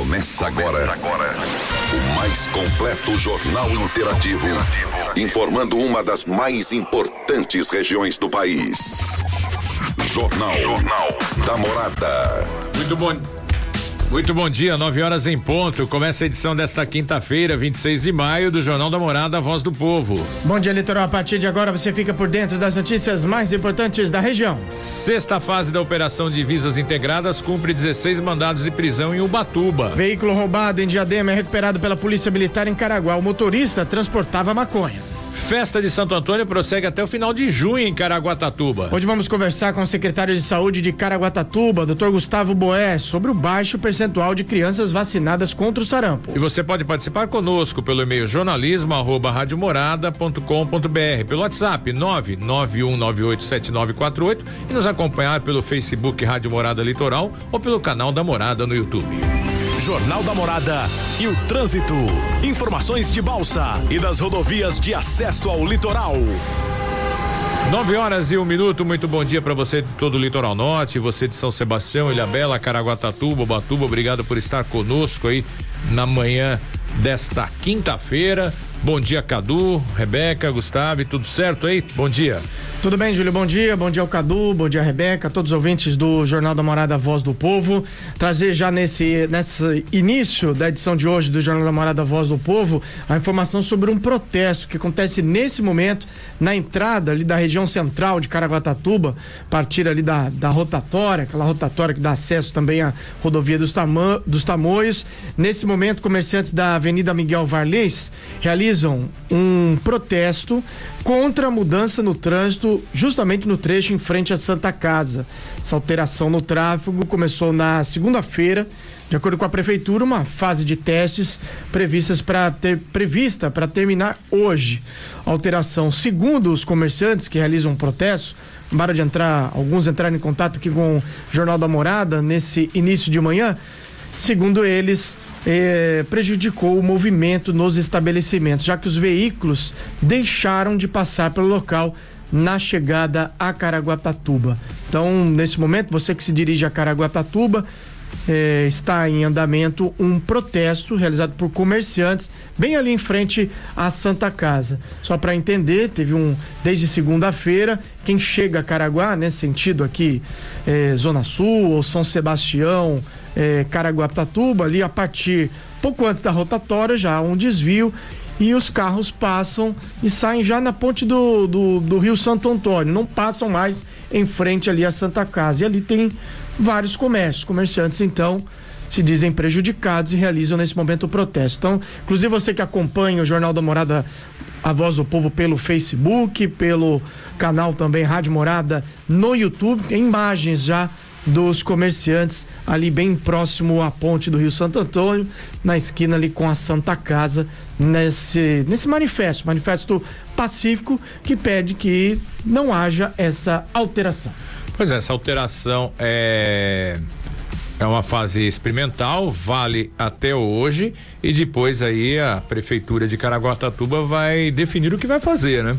Começa agora. O mais completo jornal interativo. Informando uma das mais importantes regiões do país. Jornal. Jornal da Morada. Muito bom. Muito bom dia, 9 horas em ponto. Começa a edição desta quinta-feira, 26 de maio, do Jornal da Morada, a Voz do Povo. Bom dia, Litoral. A partir de agora você fica por dentro das notícias mais importantes da região. Sexta fase da Operação Divisas Integradas cumpre 16 mandados de prisão em Ubatuba. Veículo roubado em Diadema é recuperado pela Polícia Militar em Caraguá. O motorista transportava maconha. Festa de Santo Antônio prossegue até o final de junho em Caraguatatuba. Hoje vamos conversar com o secretário de Saúde de Caraguatatuba, Dr. Gustavo Boé, sobre o baixo percentual de crianças vacinadas contra o sarampo. E você pode participar conosco pelo e-mail jornalismo@radiomorada.com.br, pelo WhatsApp 991987948 e nos acompanhar pelo Facebook Rádio Morada Litoral ou pelo canal da Morada no YouTube. Jornal da Morada e o trânsito. Informações de Balsa e das rodovias de acesso ao litoral. 9 horas e um minuto, muito bom dia para você de todo o litoral norte, você de São Sebastião, Ilhabela, Caraguatatuba, Batuba, obrigado por estar conosco aí na manhã desta quinta-feira. Bom dia, Cadu, Rebeca, Gustavo, tudo certo aí? Bom dia. Tudo bem, Júlio? Bom dia. Bom dia ao Cadu, bom dia, Rebeca, todos os ouvintes do Jornal da Morada Voz do Povo. Trazer já nesse, nesse início da edição de hoje do Jornal da Morada Voz do Povo a informação sobre um protesto que acontece nesse momento na entrada ali da região central de Caraguatatuba, partir ali da, da rotatória, aquela rotatória que dá acesso também à rodovia dos, Tama, dos Tamoios. Nesse momento, comerciantes da Avenida Miguel Varlês realizam um protesto contra a mudança no trânsito, justamente no trecho em frente à Santa Casa. Essa alteração no tráfego começou na segunda-feira. De acordo com a prefeitura, uma fase de testes previstas para ter prevista para terminar hoje. Alteração, segundo os comerciantes que realizam um protesto, para de entrar, alguns entraram em contato aqui com o Jornal da Morada nesse início de manhã. Segundo eles, eh, prejudicou o movimento nos estabelecimentos, já que os veículos deixaram de passar pelo local na chegada a Caraguatatuba. Então, nesse momento, você que se dirige a Caraguatatuba, eh, está em andamento um protesto realizado por comerciantes bem ali em frente à Santa Casa. Só para entender, teve um desde segunda-feira quem chega a Caraguá nesse sentido aqui, eh, Zona Sul ou São Sebastião, eh, Caraguatatuba, ali a partir pouco antes da rotatória já há um desvio e os carros passam e saem já na ponte do, do, do, Rio Santo Antônio, não passam mais em frente ali à Santa Casa. E ali tem vários comércios. Comerciantes, então, se dizem prejudicados e realizam nesse momento o protesto. Então, inclusive você que acompanha o Jornal da Morada, a Voz do Povo pelo Facebook, pelo canal também Rádio Morada no YouTube, tem imagens já dos comerciantes ali bem próximo à ponte do Rio Santo Antônio, na esquina ali com a Santa Casa, nesse, nesse manifesto, manifesto pacífico que pede que não haja essa alteração. Pois é, essa alteração é é uma fase experimental, vale até hoje e depois aí a prefeitura de Caraguatatuba vai definir o que vai fazer, né?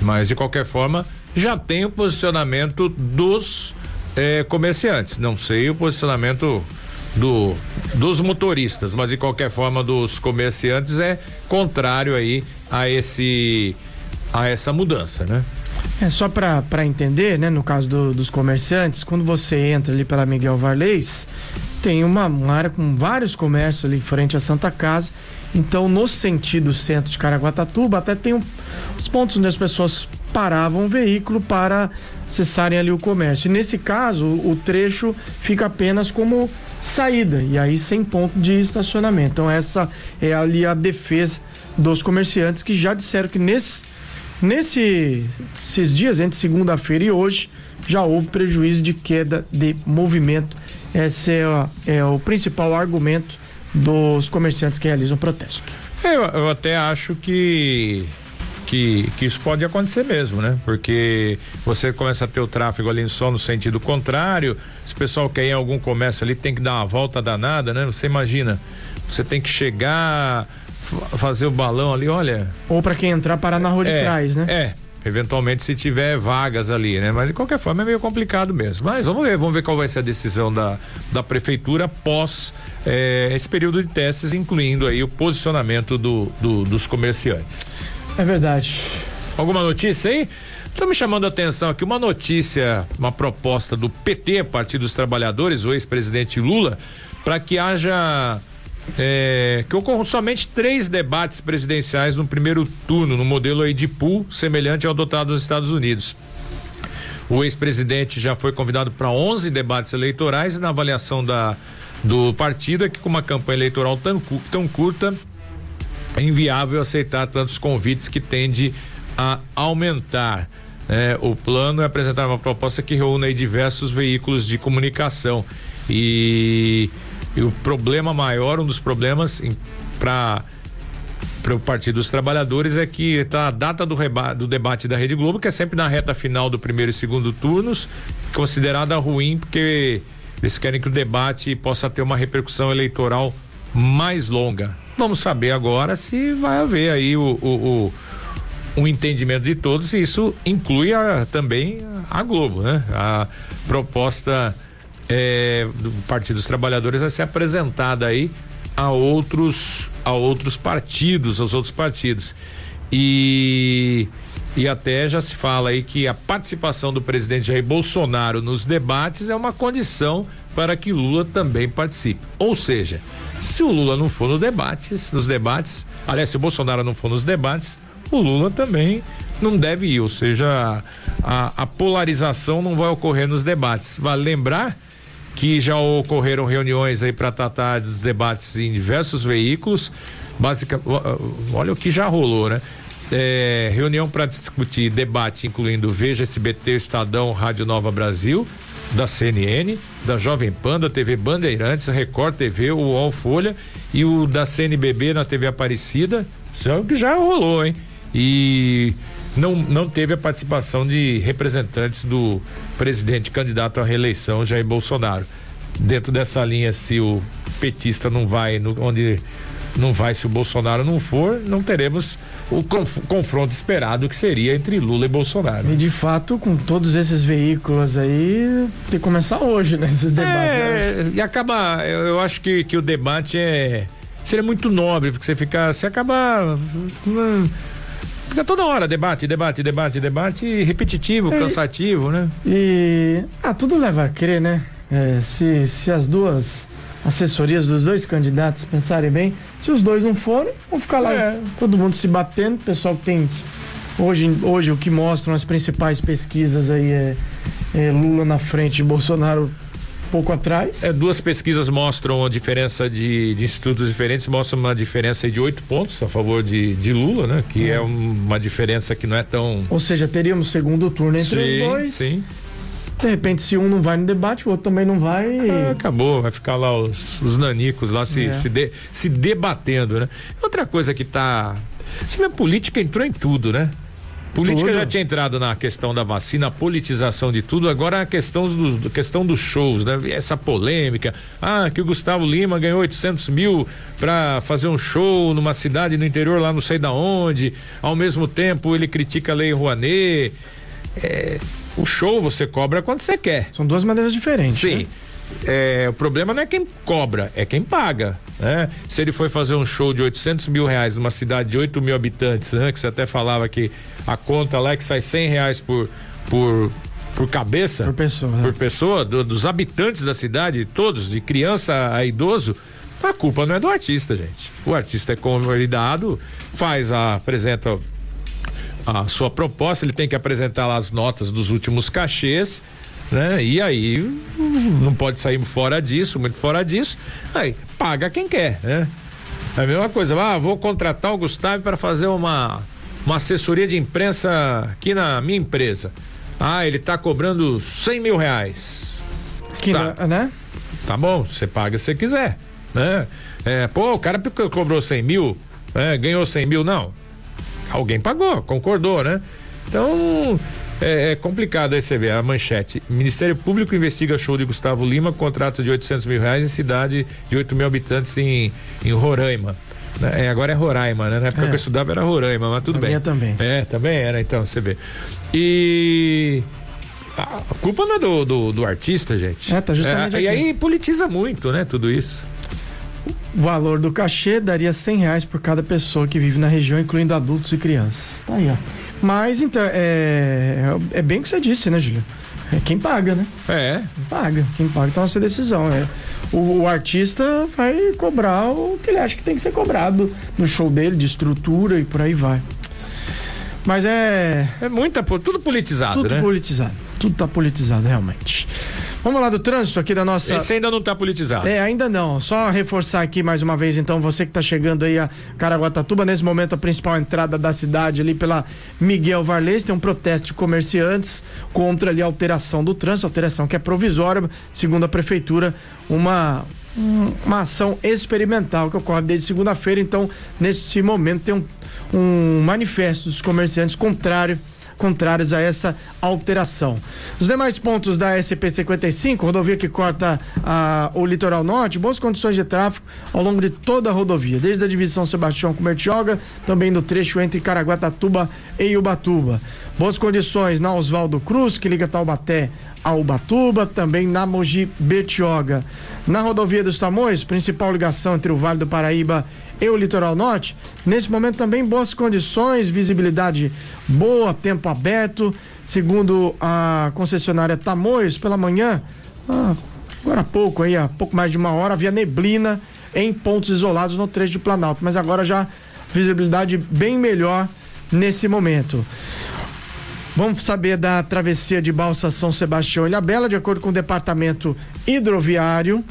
Mas de qualquer forma já tem o posicionamento dos eh, comerciantes. Não sei o posicionamento do dos motoristas, mas de qualquer forma dos comerciantes é contrário aí a esse a essa mudança, né? É só para entender, né? No caso do, dos comerciantes, quando você entra ali pela Miguel Varlês, tem uma, uma área com vários comércios ali frente à Santa Casa. Então, no sentido centro de Caraguatatuba, até tem um, os pontos onde as pessoas paravam o veículo para acessarem ali o comércio. Nesse caso, o trecho fica apenas como saída e aí sem ponto de estacionamento. Então, essa é ali a defesa dos comerciantes que já disseram que nesse Nesse, esses dias, entre segunda-feira e hoje, já houve prejuízo de queda de movimento. Esse é, é o principal argumento dos comerciantes que realizam protesto. Eu, eu até acho que que, que, isso pode acontecer mesmo, né? Porque você começa a ter o tráfego ali só no sentido contrário, se o pessoal quer ir em algum comércio ali tem que dar uma volta danada, né? Você imagina, você tem que chegar, fazer o balão ali, olha. Ou para quem entrar parar na rua é, de trás, né? É. eventualmente se tiver vagas ali, né? Mas de qualquer forma é meio complicado mesmo. Mas vamos ver, vamos ver qual vai ser a decisão da, da prefeitura após eh, esse período de testes, incluindo aí o posicionamento do, do, dos comerciantes. É verdade. Alguma notícia aí? Está me chamando a atenção aqui uma notícia, uma proposta do PT, Partido dos Trabalhadores, o ex-presidente Lula, para que haja é, que ocorram somente três debates presidenciais no primeiro turno, no modelo aí de pool, semelhante ao adotado nos Estados Unidos. O ex-presidente já foi convidado para 11 debates eleitorais e na avaliação da do partido é que com uma campanha eleitoral tão, tão curta inviável aceitar tantos convites que tende a aumentar. É, o plano é apresentar uma proposta que reúne diversos veículos de comunicação e e o problema maior, um dos problemas para para o Partido dos Trabalhadores é que tá a data do, reba, do debate da Rede Globo, que é sempre na reta final do primeiro e segundo turnos, considerada ruim porque eles querem que o debate possa ter uma repercussão eleitoral mais longa. Vamos saber agora se vai haver aí o, o, o um entendimento de todos e isso inclui a, também a Globo, né? A proposta é, do Partido dos Trabalhadores vai ser apresentada aí a outros a outros partidos, aos outros partidos. E e até já se fala aí que a participação do presidente Jair Bolsonaro nos debates é uma condição para que Lula também participe. Ou seja, se o Lula não for no debates, nos debates, aliás, se o Bolsonaro não for nos debates, o Lula também não deve ir, ou seja, a, a polarização não vai ocorrer nos debates. Vale lembrar que já ocorreram reuniões aí para tratar dos debates em diversos veículos. Basicamente, olha o que já rolou, né? É, reunião para discutir debate, incluindo Veja SBT, Estadão, Rádio Nova Brasil, da CNN, da Jovem Pan, da TV Bandeirantes, Record TV, o UOL Folha e o da CNBB na TV Aparecida. Isso é o que já rolou, hein? E não, não teve a participação de representantes do presidente candidato à reeleição, Jair Bolsonaro. Dentro dessa linha, se o petista não vai, no, onde não vai, se o Bolsonaro não for, não teremos o conf, confronto esperado que seria entre Lula e Bolsonaro. E de fato, com todos esses veículos aí, tem que começar hoje, né? Esses debates. É, né? E acaba, eu, eu, acho que, que o debate é. Seria muito nobre, porque você fica. Você acaba. Hum, Fica toda hora debate, debate, debate, debate, repetitivo, é, cansativo, né? E. Ah, tudo leva a crer, né? É, se, se as duas assessorias dos dois candidatos pensarem bem, se os dois não forem, vão ficar lá é. todo mundo se batendo. pessoal que tem. Hoje, hoje o que mostram as principais pesquisas aí é, é Lula na frente e Bolsonaro pouco atrás. É, duas pesquisas mostram a diferença de, de institutos diferentes, mostram uma diferença de oito pontos a favor de, de Lula, né? Que é. é uma diferença que não é tão. Ou seja, teríamos segundo turno entre sim, os dois. Sim. De repente, se um não vai no debate, o outro também não vai. Ah, acabou, vai ficar lá os, os nanicos lá se, é. se, de, se debatendo, né? Outra coisa que tá. A política entrou em tudo, né? Política tudo. já tinha entrado na questão da vacina, a politização de tudo, agora a questão, do, questão dos shows, né? Essa polêmica, ah, que o Gustavo Lima ganhou 800 mil para fazer um show numa cidade no interior lá não sei da onde, ao mesmo tempo ele critica a lei Rouanet, é, o show você cobra quando você quer. São duas maneiras diferentes. Sim. Né? É, o problema não é quem cobra, é quem paga. Né? Se ele foi fazer um show de 800 mil reais numa cidade de 8 mil habitantes, né? que você até falava que a conta lá é que sai 100 reais por, por, por cabeça, por pessoa, por pessoa do, dos habitantes da cidade, todos, de criança a idoso, a culpa não é do artista, gente. O artista é convidado, faz a apresenta a sua proposta, ele tem que apresentar lá as notas dos últimos cachês né? E aí não pode sair fora disso, muito fora disso. Aí paga quem quer, né? É a mesma coisa, ah, vou contratar o Gustavo para fazer uma uma assessoria de imprensa aqui na minha empresa. Ah, ele tá cobrando 100 mil reais. Que tá. né? Tá bom, você paga se quiser, né? É, pô, o cara cobrou 100 mil, é, ganhou 100 mil, não. Alguém pagou, concordou, né? Então, é, é, complicado aí você ver a manchete. Ministério Público investiga show de Gustavo Lima, contrato de 800 mil reais em cidade de 8 mil habitantes em, em Roraima. É, agora é Roraima, né? Na época é. que eu estudava era Roraima, mas tudo a bem. Minha também. É, também era, então, você vê. E. A culpa não é do, do, do artista, gente. É, tá justamente. É, e aí politiza muito, né? Tudo isso. O valor do cachê daria 100 reais por cada pessoa que vive na região, incluindo adultos e crianças. Tá aí, ó. Mas então, é, é bem o que você disse, né, Júlio? É quem paga, né? É. Quem paga. Quem paga então essa decisão. É. O, o, artista vai cobrar o que ele acha que tem que ser cobrado no show dele, de estrutura e por aí vai. Mas é. É muita. Tudo politizado, tudo né? Tudo politizado. Tudo tá politizado, realmente. Vamos lá do trânsito aqui da nossa. Esse ainda não está politizado. É, ainda não. Só reforçar aqui mais uma vez, então, você que está chegando aí a Caraguatatuba, nesse momento a principal entrada da cidade ali pela Miguel Varlês, tem um protesto de comerciantes contra ali a alteração do trânsito, alteração que é provisória, segundo a prefeitura, uma uma ação experimental que ocorre desde segunda-feira, então nesse momento tem um, um manifesto dos comerciantes contrário contrários a essa alteração. Os demais pontos da SP-55, rodovia que corta a, o litoral norte, boas condições de tráfego ao longo de toda a rodovia, desde a divisão Sebastião com Mertioga, também no trecho entre Caraguatatuba e Ubatuba. Boas condições na Oswaldo Cruz, que liga Taubaté a Ubatuba, também na Mogi Bertioga. Na rodovia dos Tamoios, principal ligação entre o Vale do Paraíba e o litoral norte. Nesse momento também boas condições, visibilidade boa, tempo aberto. Segundo a concessionária Tamoios, pela manhã, ah, agora há pouco aí, há pouco mais de uma hora, havia neblina em pontos isolados no trecho de Planalto, mas agora já visibilidade bem melhor nesse momento. Vamos saber da travessia de Balsa São Sebastião e Ilhabela, de acordo com o departamento hidroviário.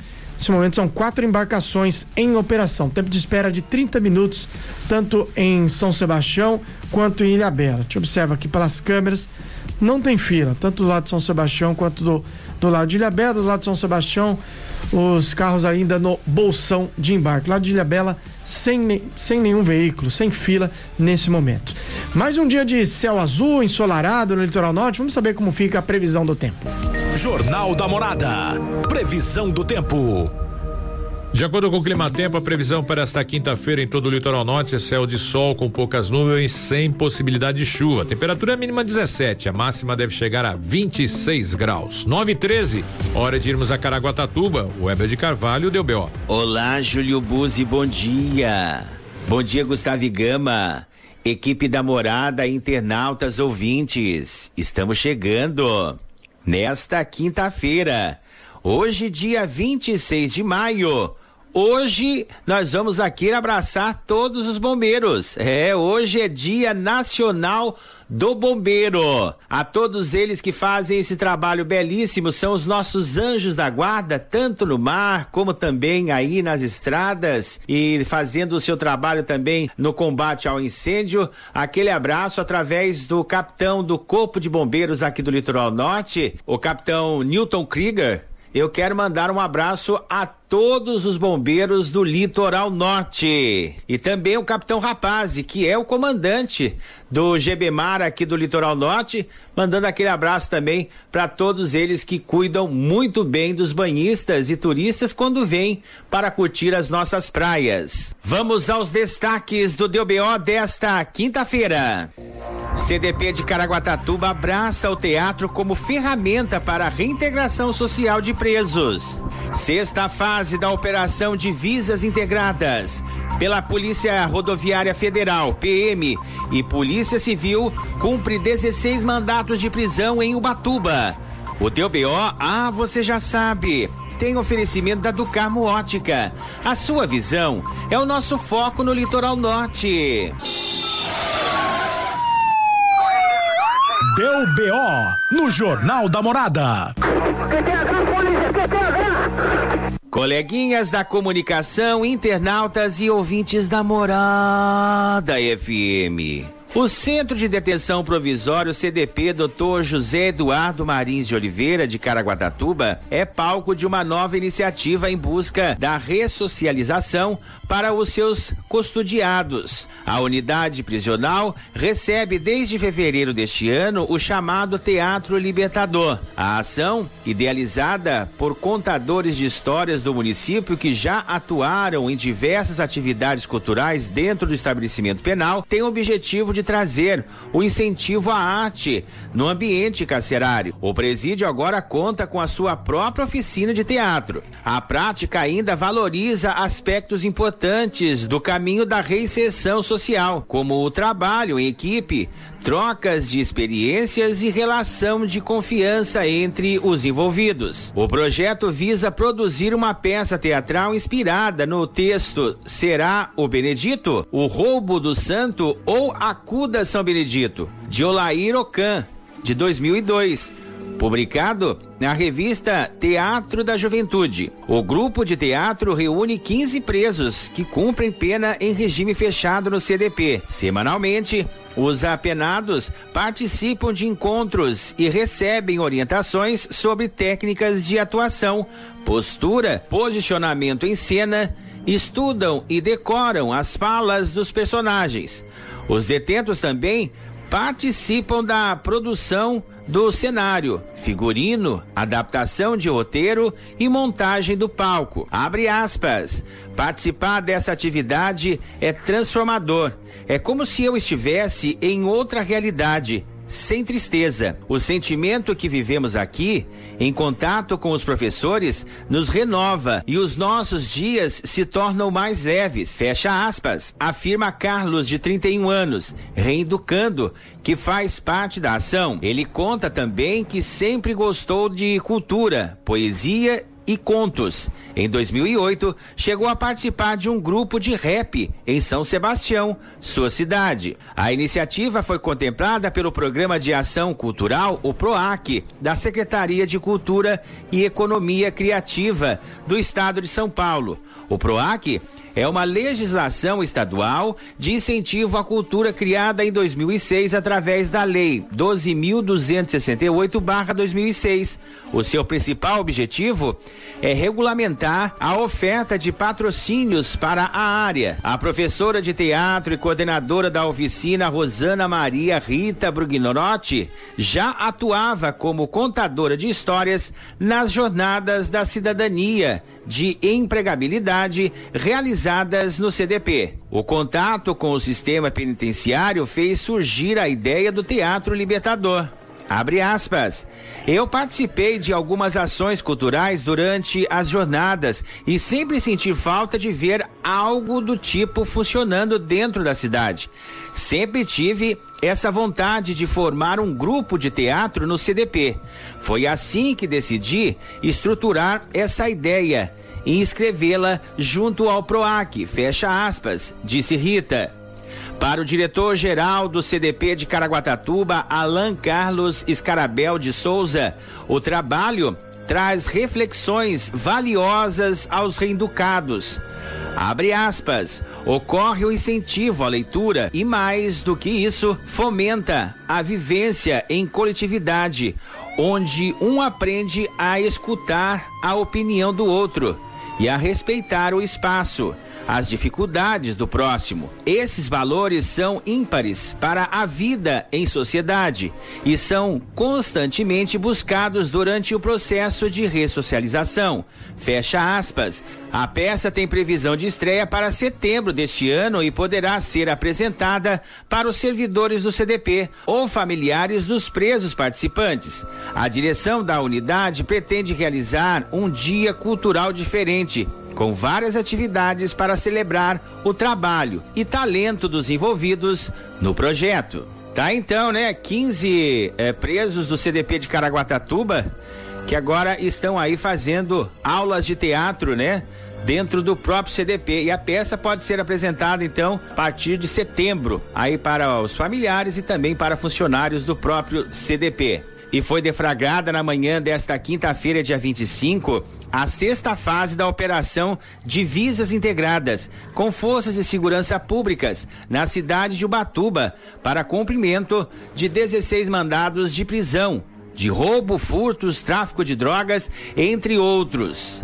Nesse momento são quatro embarcações em operação. Tempo de espera de 30 minutos, tanto em São Sebastião quanto em Ilhabela. A gente observa aqui pelas câmeras, não tem fila, tanto do lado de São Sebastião quanto do, do lado de Ilhabela. Do lado de São Sebastião, os carros ainda no bolsão de embarque. Lado de Ilhabela, sem, sem nenhum veículo, sem fila nesse momento. Mais um dia de céu azul, ensolarado no litoral norte. Vamos saber como fica a previsão do tempo. Jornal da Morada. Previsão do tempo. De acordo com o Clima Tempo, a previsão para esta quinta-feira em todo o litoral norte é céu de sol com poucas nuvens, sem possibilidade de chuva. Temperatura mínima 17, a máxima deve chegar a 26 graus. 9 e 13, hora de irmos a Caraguatatuba. O Weber de Carvalho deu B.O. Olá, Júlio Buzzi, bom dia. Bom dia, Gustavo Gama. Equipe da Morada, internautas ouvintes. Estamos chegando nesta quinta-feira. Hoje, dia 26 de maio. Hoje nós vamos aqui abraçar todos os bombeiros. É, hoje é Dia Nacional do Bombeiro. A todos eles que fazem esse trabalho belíssimo, são os nossos anjos da guarda, tanto no mar como também aí nas estradas e fazendo o seu trabalho também no combate ao incêndio. Aquele abraço através do capitão do Corpo de Bombeiros aqui do Litoral Norte, o capitão Newton Krieger. Eu quero mandar um abraço a todos os bombeiros do litoral norte e também o capitão Rapazzi, que é o comandante do GBMAR aqui do litoral norte, mandando aquele abraço também para todos eles que cuidam muito bem dos banhistas e turistas quando vêm para curtir as nossas praias. Vamos aos destaques do DBO desta quinta-feira. CDP de Caraguatatuba abraça o teatro como ferramenta para a reintegração social de presos. Sexta fase da Operação Divisas Integradas pela Polícia Rodoviária Federal, PM, e Polícia Civil cumpre 16 mandatos de prisão em Ubatuba. O DBO, ah, você já sabe, tem oferecimento da Ducarmo Ótica. A sua visão é o nosso foco no litoral norte. Deu BO no Jornal da Morada. Coleguinhas da comunicação, internautas e ouvintes da Morada FM. O Centro de Detenção Provisório CDP Dr. José Eduardo Marins de Oliveira, de Caraguatatuba, é palco de uma nova iniciativa em busca da ressocialização para os seus custodiados. A unidade prisional recebe desde fevereiro deste ano o chamado Teatro Libertador. A ação, idealizada por contadores de histórias do município que já atuaram em diversas atividades culturais dentro do estabelecimento penal, tem o objetivo de trazer o incentivo à arte no ambiente carcerário. O presídio agora conta com a sua própria oficina de teatro. A prática ainda valoriza aspectos importantes do caminho da reinserção social, como o trabalho em equipe, trocas de experiências e relação de confiança entre os envolvidos. O projeto visa produzir uma peça teatral inspirada no texto Será o Benedito? O Roubo do Santo ou Acuda São Benedito? De Olair Ocan, de 2002 publicado na revista Teatro da Juventude. O grupo de teatro reúne 15 presos que cumprem pena em regime fechado no CDP. Semanalmente, os apenados participam de encontros e recebem orientações sobre técnicas de atuação, postura, posicionamento em cena, estudam e decoram as falas dos personagens. Os detentos também participam da produção do cenário, figurino, adaptação de roteiro e montagem do palco. Abre aspas. Participar dessa atividade é transformador. É como se eu estivesse em outra realidade sem tristeza. O sentimento que vivemos aqui, em contato com os professores, nos renova e os nossos dias se tornam mais leves. Fecha aspas, afirma Carlos, de 31 anos, reeducando, que faz parte da ação. Ele conta também que sempre gostou de cultura, poesia e contos. Em 2008, chegou a participar de um grupo de rap em São Sebastião, sua cidade. A iniciativa foi contemplada pelo Programa de Ação Cultural, o PROAC, da Secretaria de Cultura e Economia Criativa do Estado de São Paulo. O PROAC é uma legislação estadual de incentivo à cultura criada em 2006 através da Lei 12.268/2006. O seu principal objetivo é regulamentar a oferta de patrocínios para a área. A professora de teatro e coordenadora da oficina Rosana Maria Rita Brugnorotti já atuava como contadora de histórias nas jornadas da cidadania de empregabilidade realizadas no CDP. O contato com o sistema penitenciário fez surgir a ideia do Teatro Libertador. Abre aspas. Eu participei de algumas ações culturais durante as jornadas e sempre senti falta de ver algo do tipo funcionando dentro da cidade. Sempre tive essa vontade de formar um grupo de teatro no CDP. Foi assim que decidi estruturar essa ideia e inscrevê-la junto ao PROAC, fecha aspas, disse Rita. Para o diretor-geral do CDP de Caraguatatuba, Alan Carlos Escarabel de Souza, o trabalho traz reflexões valiosas aos reinducados. Abre aspas. Ocorre o incentivo à leitura e, mais do que isso, fomenta a vivência em coletividade, onde um aprende a escutar a opinião do outro e a respeitar o espaço as dificuldades do próximo. Esses valores são ímpares para a vida em sociedade e são constantemente buscados durante o processo de ressocialização. Fecha aspas. A peça tem previsão de estreia para setembro deste ano e poderá ser apresentada para os servidores do CDP ou familiares dos presos participantes. A direção da unidade pretende realizar um dia cultural diferente com várias atividades para celebrar o trabalho e talento dos envolvidos no projeto. Tá então, né? 15 é, presos do CDP de Caraguatatuba que agora estão aí fazendo aulas de teatro, né? Dentro do próprio CDP. E a peça pode ser apresentada, então, a partir de setembro, aí para os familiares e também para funcionários do próprio CDP. E foi deflagrada na manhã desta quinta-feira, dia 25, a sexta fase da operação Divisas Integradas, com forças de segurança públicas, na cidade de Ubatuba, para cumprimento de 16 mandados de prisão, de roubo, furtos, tráfico de drogas, entre outros.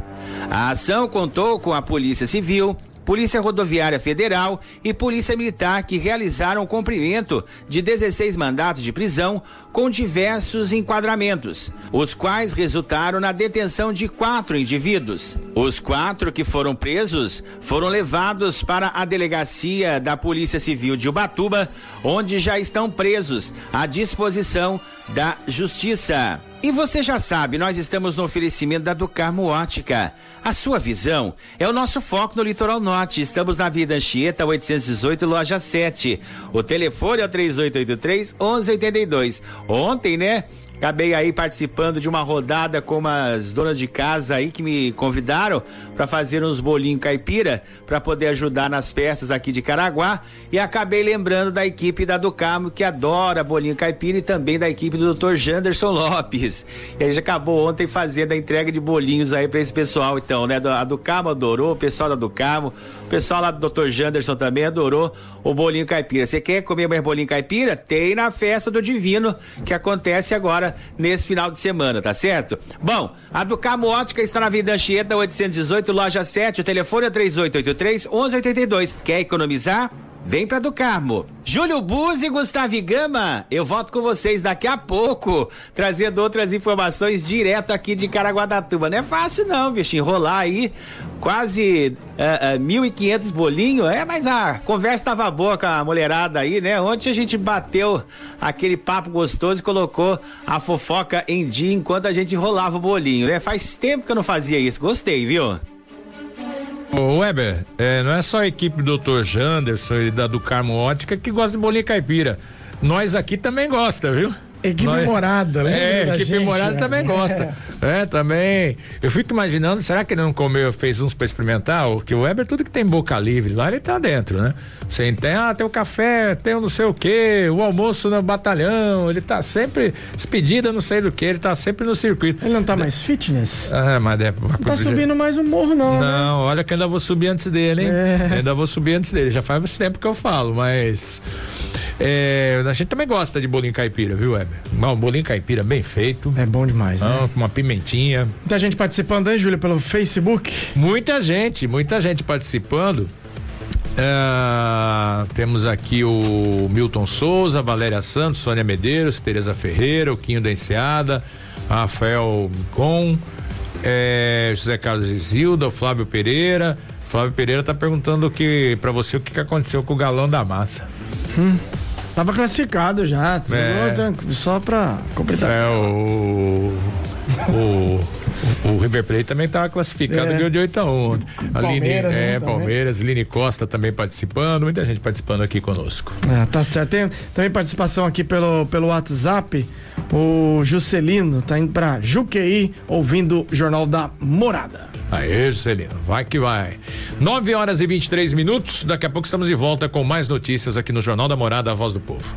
A ação contou com a Polícia Civil, Polícia Rodoviária Federal e Polícia Militar que realizaram o cumprimento de 16 mandatos de prisão com diversos enquadramentos, os quais resultaram na detenção de quatro indivíduos. Os quatro que foram presos foram levados para a delegacia da Polícia Civil de Ubatuba, onde já estão presos à disposição da Justiça. E você já sabe, nós estamos no oferecimento da Ducarmo Ótica. A sua visão é o nosso foco no Litoral Norte. Estamos na Vida Anchieta 818, loja 7. O telefone é o 3883 1182. Ontem, né? Acabei aí participando de uma rodada com umas donas de casa aí que me convidaram para fazer uns bolinhos caipira para poder ajudar nas festas aqui de Caraguá e acabei lembrando da equipe da Ducamo que adora bolinho caipira e também da equipe do Dr. Janderson Lopes. E a gente acabou ontem fazendo a entrega de bolinhos aí para esse pessoal então, né? A Ducamo adorou, o pessoal da Ducamo, o pessoal lá do Dr. Janderson também adorou o bolinho caipira. Você quer comer mais bolinho caipira? Tem na festa do Divino que acontece agora nesse final de semana, tá certo? Bom, a Ducamo Ótica está na Vida Anchieta 818, loja 7, o telefone é 3883 1182. Quer economizar? Vem pra do Carmo. Júlio Buzzi e Gustavo Gama, eu volto com vocês daqui a pouco, trazendo outras informações direto aqui de Caraguatatuba. Não é fácil não, bicho, enrolar aí quase uh, uh, 1.500 bolinhos, é, mas a conversa tava boa com a mulherada aí, né? Ontem a gente bateu aquele papo gostoso e colocou a fofoca em dia enquanto a gente enrolava o bolinho, né? Faz tempo que eu não fazia isso, gostei, viu? Ô Weber, é, não é só a equipe do Dr. Janderson e da do Carmo Ótica que gosta de bolinha caipira. Nós aqui também gosta, viu? Equipe Nós, morada, né? É, equipe gente, morada né? também gosta. É. é. também. Eu fico imaginando, será que ele não comeu, fez uns para experimentar? Que o Weber, tudo que tem boca livre lá, ele tá dentro, né? Você tem, ah, tem o café, tem o não sei o quê, o almoço no batalhão, ele tá sempre despedida, não sei do que, ele tá sempre no circuito. Ele não tá mais fitness? Ah, mas é. Não tá subindo mais o morro, não. Né? Não, né? olha que ainda vou subir antes dele, hein? É. Ainda vou subir antes dele. Já faz tempo que eu falo, mas. É, a gente também gosta de bolinho caipira, viu, Weber? Um bolinho caipira bem feito. É bom demais, né? Com uma pimentinha. Muita gente participando aí, Júlia, pelo Facebook? Muita gente, muita gente participando. É, temos aqui o Milton Souza, Valéria Santos, Sônia Medeiros, Tereza Ferreira, o Quinho da Enseada, Rafael Com, é, José Carlos Isilda, o Flávio Pereira. Flávio Pereira está perguntando que para você o que, que aconteceu com o galão da massa. Hum. Tava classificado já, é. só pra completar. É, o. O, o River Plate também estava classificado, é. de 8 a 1. A Palmeiras, Line, é, Palmeiras, Line Costa também participando, muita gente participando aqui conosco. É, tá certo. Tem também participação aqui pelo, pelo WhatsApp. O Juscelino tá indo pra Juqueí ouvindo o Jornal da Morada. Aê, Juscelino, vai que vai. 9 horas e 23 minutos. Daqui a pouco estamos de volta com mais notícias aqui no Jornal da Morada, a voz do povo.